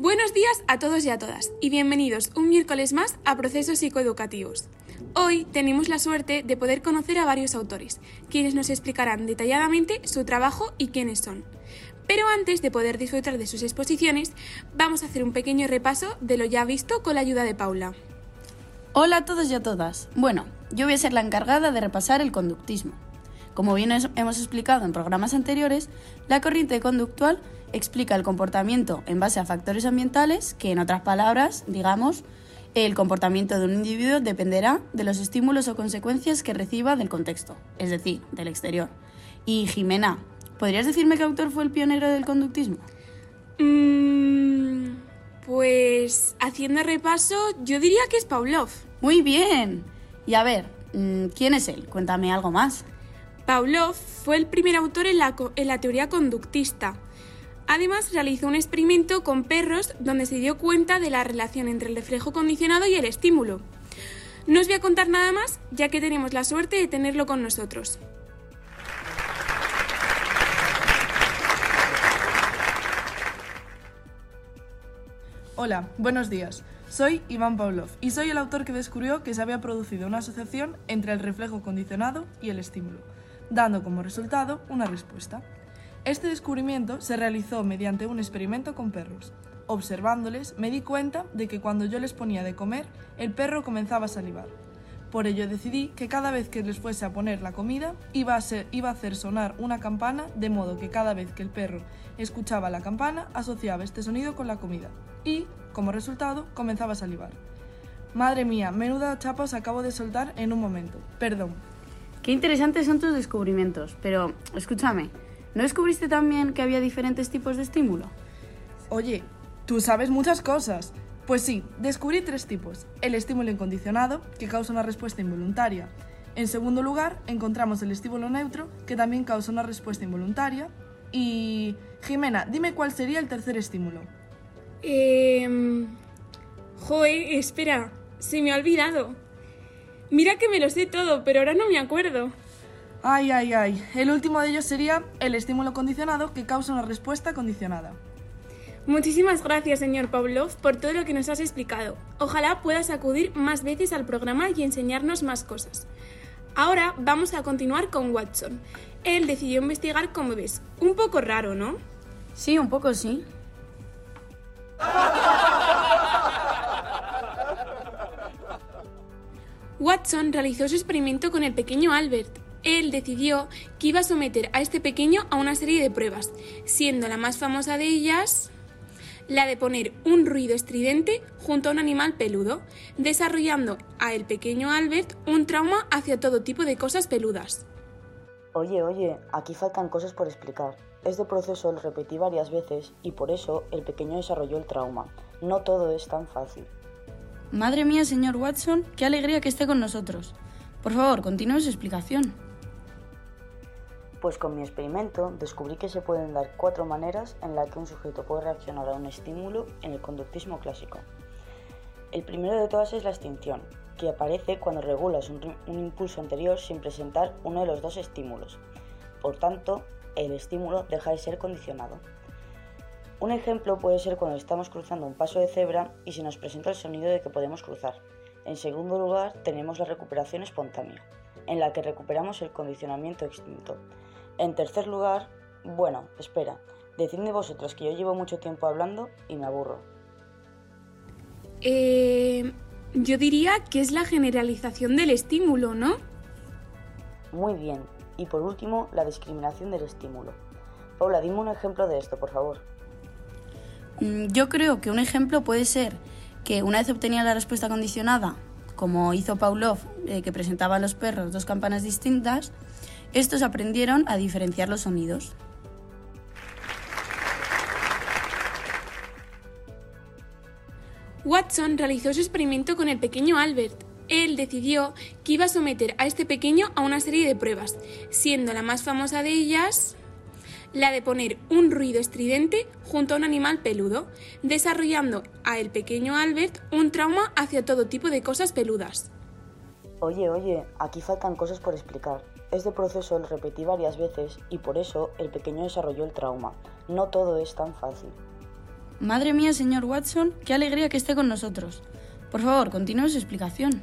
Buenos días a todos y a todas y bienvenidos un miércoles más a Procesos Psicoeducativos. Hoy tenemos la suerte de poder conocer a varios autores, quienes nos explicarán detalladamente su trabajo y quiénes son. Pero antes de poder disfrutar de sus exposiciones, vamos a hacer un pequeño repaso de lo ya visto con la ayuda de Paula. Hola a todos y a todas. Bueno, yo voy a ser la encargada de repasar el conductismo. Como bien hemos explicado en programas anteriores, la corriente conductual explica el comportamiento en base a factores ambientales que, en otras palabras, digamos, el comportamiento de un individuo dependerá de los estímulos o consecuencias que reciba del contexto, es decir, del exterior. Y Jimena, ¿podrías decirme qué autor fue el pionero del conductismo? Mm, pues haciendo repaso, yo diría que es Pavlov. Muy bien. Y a ver, mm, ¿quién es él? Cuéntame algo más. Pavlov fue el primer autor en la, teoría conductista. Además, realizó un experimento con perros donde se dio cuenta de la relación entre el reflejo condicionado y el estímulo. No os voy a contar nada más, ya que tenemos la suerte de tenerlo con nosotros. Hola, buenos días. Soy Iván Pavlov y soy el autor que descubrió que se había producido una asociación entre el reflejo condicionado y el estímulo, dando como resultado una respuesta. Este descubrimiento se realizó mediante un experimento con perros. Observándoles, me di cuenta de que cuando yo les ponía de comer, el perro comenzaba a salivar. Por ello decidí que cada vez que les fuese a poner la comida, iba a, a hacer sonar una campana, de modo que cada vez que el perro escuchaba la campana, asociaba este sonido con la comida. Y, como resultado, comenzaba a salivar. Madre mía, menuda chapa os acabo de soltar en un momento. Perdón. Qué interesantes son tus descubrimientos, pero escúchame, ¿No descubriste también que había diferentes tipos de estímulo? Oye, tú sabes muchas cosas. Pues sí, descubrí tres tipos. El estímulo incondicionado, que causa una respuesta involuntaria. En segundo lugar, encontramos el estímulo neutro, que también causa una respuesta involuntaria. Y... Jimena, dime cuál sería el tercer estímulo. Eh... Joe, espera, se me ha olvidado. Mira que me lo sé todo, pero ahora no me acuerdo. Ay, ay, ay. El último de ellos sería el estímulo condicionado que causa una respuesta condicionada. Muchísimas gracias, señor Pavlov, por todo lo que nos has explicado. Ojalá puedas acudir más veces al programa y enseñarnos más cosas. Ahora vamos a continuar con Watson. Él decidió investigar con bebés. Un poco raro, ¿no? Sí, un poco sí. Watson realizó su experimento con el pequeño Albert, él decidió que iba a someter a este pequeño a una serie de pruebas, siendo la más famosa de ellas la de poner un ruido estridente junto a un animal peludo, desarrollando a el pequeño Albert un trauma hacia todo tipo de cosas peludas. Oye, oye, aquí faltan cosas por explicar. Este proceso lo repetí varias veces y por eso el pequeño desarrolló el trauma. No todo es tan fácil. Madre mía, señor Watson, qué alegría que esté con nosotros. Por favor, continúe su explicación. Pues con mi experimento descubrí que se pueden dar cuatro maneras en las que un sujeto puede reaccionar a un estímulo en el conductismo clásico. El primero de todas es la extinción, que aparece cuando regulas un, impulso anterior sin presentar uno de los dos estímulos. Por tanto, el estímulo deja de ser condicionado. Un ejemplo puede ser cuando estamos cruzando un paso de cebra y se nos presenta el sonido de que podemos cruzar. En segundo lugar, tenemos la recuperación espontánea, en la que recuperamos el condicionamiento extinto. En tercer lugar, bueno, espera, decidme vosotros que yo llevo mucho tiempo hablando y me aburro. Eh, yo diría que es la generalización del estímulo, ¿no? Muy bien. Y por último, la discriminación del estímulo. Paula, dime un ejemplo de esto, por favor. Mm, yo creo que un ejemplo puede ser que una vez obtenía la respuesta condicionada, como hizo Pavlov, eh, que presentaba a los perros dos campanas distintas, estos aprendieron a diferenciar los sonidos. Watson realizó su experimento con el pequeño Albert. Él decidió que iba a someter a este pequeño a una serie de pruebas, siendo la más famosa de ellas la de poner un ruido estridente junto a un animal peludo, desarrollando a el pequeño Albert un trauma hacia todo tipo de cosas peludas. Oye, oye, aquí faltan cosas por explicar. Este proceso lo repetí varias veces y por eso el pequeño desarrolló el trauma. No todo es tan fácil. Madre mía, señor Watson, qué alegría que esté con nosotros. Por favor, continúe su explicación.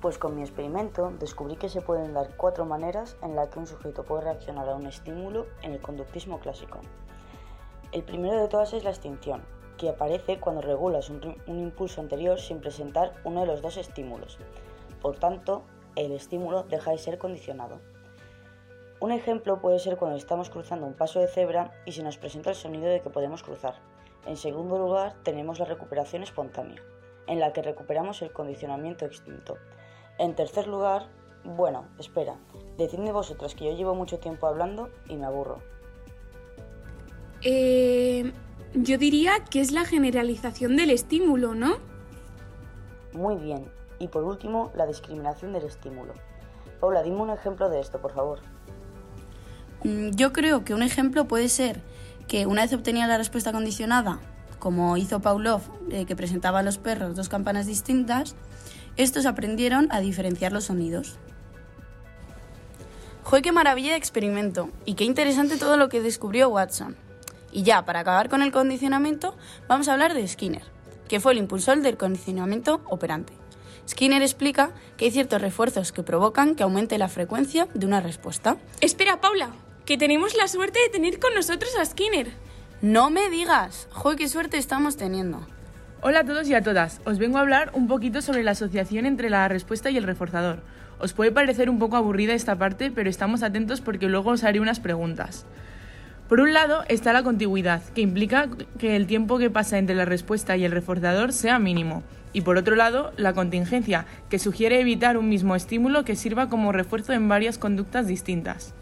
Pues con mi experimento descubrí que se pueden dar cuatro maneras en las que un sujeto puede reaccionar a un estímulo en el conductismo clásico. El primero de todas es la extinción, que aparece cuando regulas un, un, impulso anterior sin presentar uno de los dos estímulos. Por tanto, el estímulo deja de ser condicionado. Un ejemplo puede ser cuando estamos cruzando un paso de cebra y se nos presenta el sonido de que podemos cruzar. En segundo lugar, tenemos la recuperación espontánea, en la que recuperamos el condicionamiento extinto. En tercer lugar, bueno, espera, decidme vosotras que yo llevo mucho tiempo hablando y me aburro. Eh, yo diría que es la generalización del estímulo, ¿no? Muy bien. Y por último, la discriminación del estímulo. Paula, dime un ejemplo de esto, por favor. Mm, yo creo que un ejemplo puede ser que una vez obtenía la respuesta condicionada, como hizo Pavlov, eh, que presentaba a los perros dos campanas distintas, estos aprendieron a diferenciar los sonidos. ¡Joder, qué maravilla de experimento! Y qué interesante todo lo que descubrió Watson. Y ya, para acabar con el condicionamiento, vamos a hablar de Skinner, que fue el impulsor del condicionamiento operante. Skinner explica que hay ciertos refuerzos que provocan que aumente la frecuencia de una respuesta. Espera, Paula, que tenemos la suerte de tener con nosotros a Skinner. No me digas, ¡joder, qué suerte estamos teniendo! Hola a todos y a todas. Os vengo a hablar un poquito sobre la asociación entre la respuesta y el reforzador. Os puede parecer un poco aburrida esta parte, pero estamos atentos porque luego os haré unas preguntas. Por un lado está la contigüidad, que implica que el tiempo que pasa entre la respuesta y el reforzador sea mínimo. Y por otro lado, la contingencia, que sugiere evitar un mismo estímulo que sirva como refuerzo en varias conductas distintas.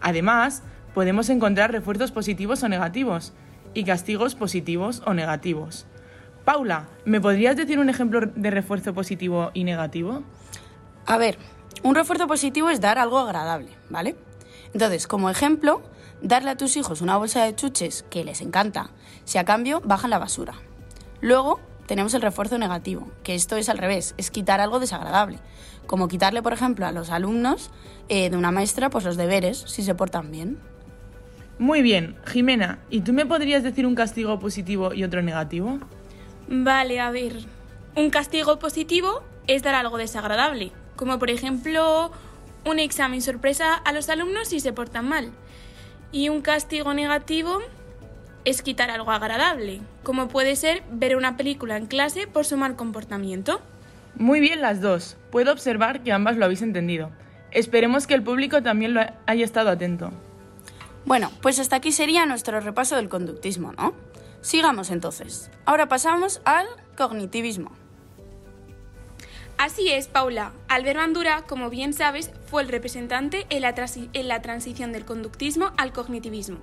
Además, podemos encontrar refuerzos positivos o negativos, y castigos positivos o negativos. Paula, ¿me podrías decir un ejemplo de refuerzo positivo y negativo? A ver, un refuerzo positivo es dar algo agradable, ¿vale? Entonces, como ejemplo, darle a tus hijos una bolsa de chuches que les encanta, si a cambio bajan la basura. Luego tenemos el refuerzo negativo, que esto es al revés, es quitar algo desagradable, como quitarle, por ejemplo, a los alumnos eh, de una maestra pues los deberes, si se portan bien. Muy bien, Jimena, ¿y tú me podrías decir un castigo positivo y otro negativo? Vale, a ver. Un castigo positivo es dar algo desagradable, como por ejemplo un examen sorpresa a los alumnos si se portan mal. Y un castigo negativo es quitar algo agradable, como puede ser ver una película en clase por su mal comportamiento. Muy bien las dos. Puedo observar que ambas lo habéis entendido. Esperemos que el público también lo haya estado atento. Bueno, pues hasta aquí sería nuestro repaso del conductismo, ¿no? Sigamos entonces. Ahora pasamos al cognitivismo. Así es, Paula. Albert Bandura, como bien sabes, fue el representante en la, en la, transición del conductismo al cognitivismo.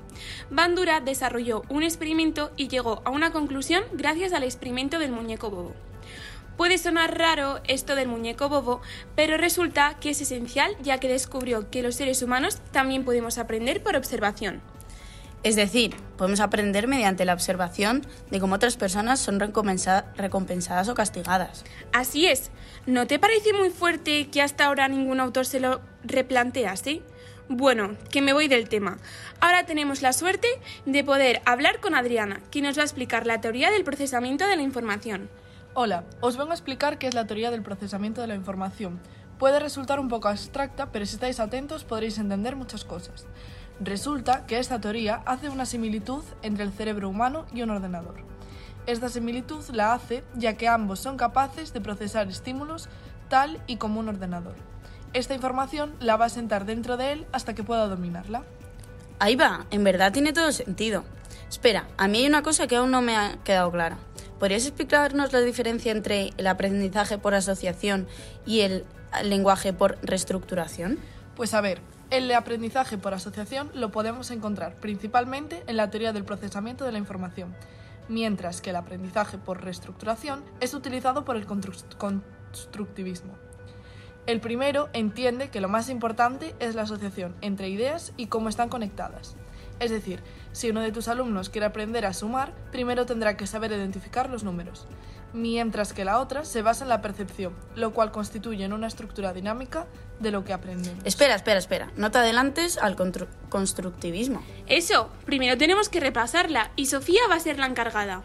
Bandura desarrolló un experimento y llegó a una conclusión gracias al experimento del muñeco bobo. Puede sonar raro esto del muñeco bobo, pero resulta que es esencial ya que descubrió que los seres humanos también podemos aprender por observación. Es decir, podemos aprender mediante la observación de cómo otras personas son recompensadas o castigadas. Así es. ¿No te parece muy fuerte que hasta ahora ningún autor se lo replantease? Bueno, que me voy del tema. Ahora tenemos la suerte de poder hablar con Adriana, que nos va a explicar la teoría del procesamiento de la información. Hola, os vengo a explicar qué es la teoría del procesamiento de la información. Puede resultar un poco abstracta, pero si estáis atentos podréis entender muchas cosas. Resulta que esta teoría hace una similitud entre el cerebro humano y un ordenador. Esta similitud la hace ya que ambos son capaces de procesar estímulos tal y como un ordenador. Esta información la va a sentar dentro de él hasta que pueda dominarla. Ahí va, en verdad tiene todo sentido. Espera, a mí hay una cosa que aún no me ha quedado clara. ¿Podrías explicarnos la diferencia entre el aprendizaje por asociación y el lenguaje por reestructuración? Pues a ver, el aprendizaje por asociación lo podemos encontrar principalmente en la teoría del procesamiento de la información, mientras que el aprendizaje por reestructuración es utilizado por el constructivismo. El primero entiende que lo más importante es la asociación entre ideas y cómo están conectadas. Es decir, si uno de tus alumnos quiere aprender a sumar, primero tendrá que saber identificar los números, mientras que la otra se basa en la percepción, lo cual constituye una estructura dinámica de lo que aprendemos. Espera, espera, espera. No te adelantes al constructivismo. Eso, primero tenemos que repasarla y Sofía va a ser la encargada.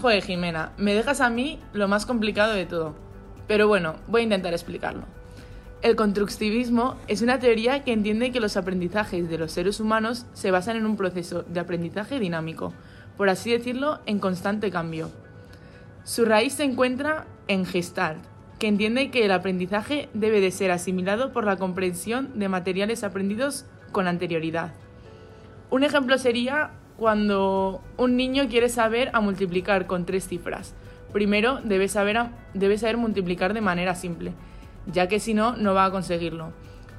Joder, Jimena, me dejas a mí lo más complicado de todo. Pero bueno, voy a intentar explicarlo. El constructivismo es una teoría que entiende que los aprendizajes de los seres humanos se basan en un proceso de aprendizaje dinámico, por así decirlo, en constante cambio. Su raíz se encuentra en Gestalt, que entiende que el aprendizaje debe de ser asimilado por la comprensión de materiales aprendidos con anterioridad. Un ejemplo sería cuando un niño quiere saber a multiplicar con tres cifras. Primero debe saber, debe saber multiplicar de manera simple, ya que si no, no va a conseguirlo.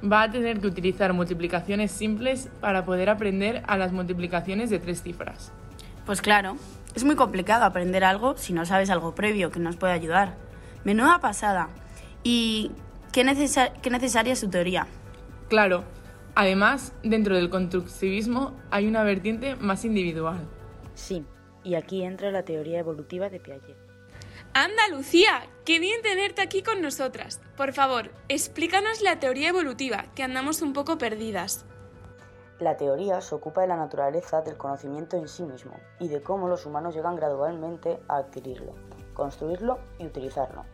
Va a tener que utilizar multiplicaciones simples para poder aprender a las multiplicaciones de tres cifras. Pues claro, es muy complicado aprender algo si no sabes algo previo que nos puede ayudar. Menuda pasada. ¿Y qué, necesa- qué necesaria es su teoría? Claro, además, dentro del constructivismo hay una vertiente más individual. Sí, y aquí entra la teoría evolutiva de Piaget. Anda, Lucía, qué bien tenerte aquí con nosotras. Por favor, explícanos la teoría evolutiva, que andamos un poco perdidas. La teoría se ocupa de la naturaleza del conocimiento en sí mismo y de cómo los humanos llegan gradualmente a adquirirlo, construirlo y utilizarlo.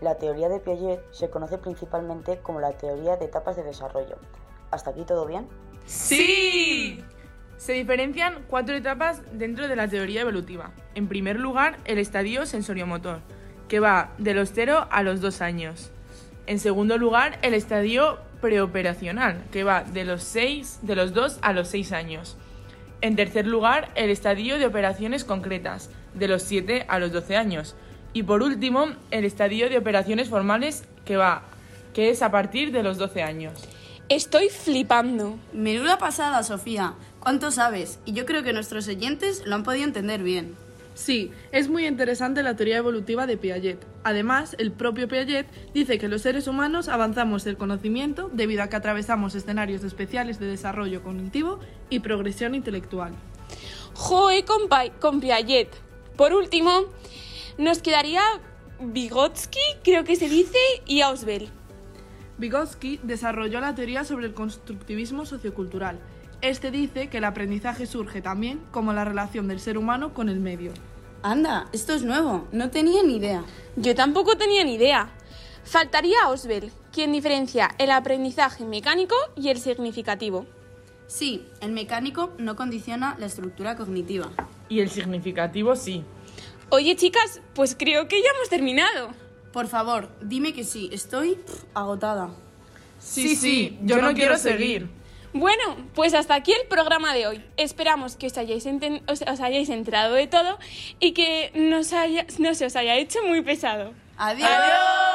La teoría de Piaget se conoce principalmente como la teoría de etapas de desarrollo. ¿Hasta aquí todo bien? ¡Sí! Se diferencian cuatro etapas dentro de la teoría evolutiva. En primer lugar, el estadio sensoriomotor, que va de los 0 a los 2 años. En segundo lugar, el estadio preoperacional, que va de los 6, de los 2 a los 6 años. En tercer lugar, el estadio de operaciones concretas, de los 7 a los 12 años. Y por último, el estadio de operaciones formales, que va que es a partir de los 12 años. Estoy flipando. Menuda pasada, Sofía. ¿Cuánto sabes? Y yo creo que nuestros oyentes lo han podido entender bien. Sí, es muy interesante la teoría evolutiva de Piaget. Además, el propio Piaget dice que los seres humanos avanzamos el conocimiento debido a que atravesamos escenarios especiales de desarrollo cognitivo y progresión intelectual. Joe con, Piaget. Por último, nos quedaría Vygotsky, creo que se dice, y Auswell. Vygotsky desarrolló la teoría sobre el constructivismo sociocultural. Este dice que el aprendizaje surge también como la relación del ser humano con el medio. Anda, esto es nuevo. No tenía ni idea. Yo tampoco tenía ni idea. Faltaría Auswell, quien diferencia el aprendizaje mecánico y el significativo. Sí, el mecánico no condiciona la estructura cognitiva. Y el significativo sí. Oye, chicas, pues creo que ya hemos terminado. Por favor, dime que sí. Estoy pff, agotada. Sí, sí, yo, no, quiero seguir. Bueno, pues hasta aquí el programa de hoy. Esperamos que os hayáis, os, de todo y que nos haya- no se os haya hecho muy pesado. Adiós. ¡Adiós!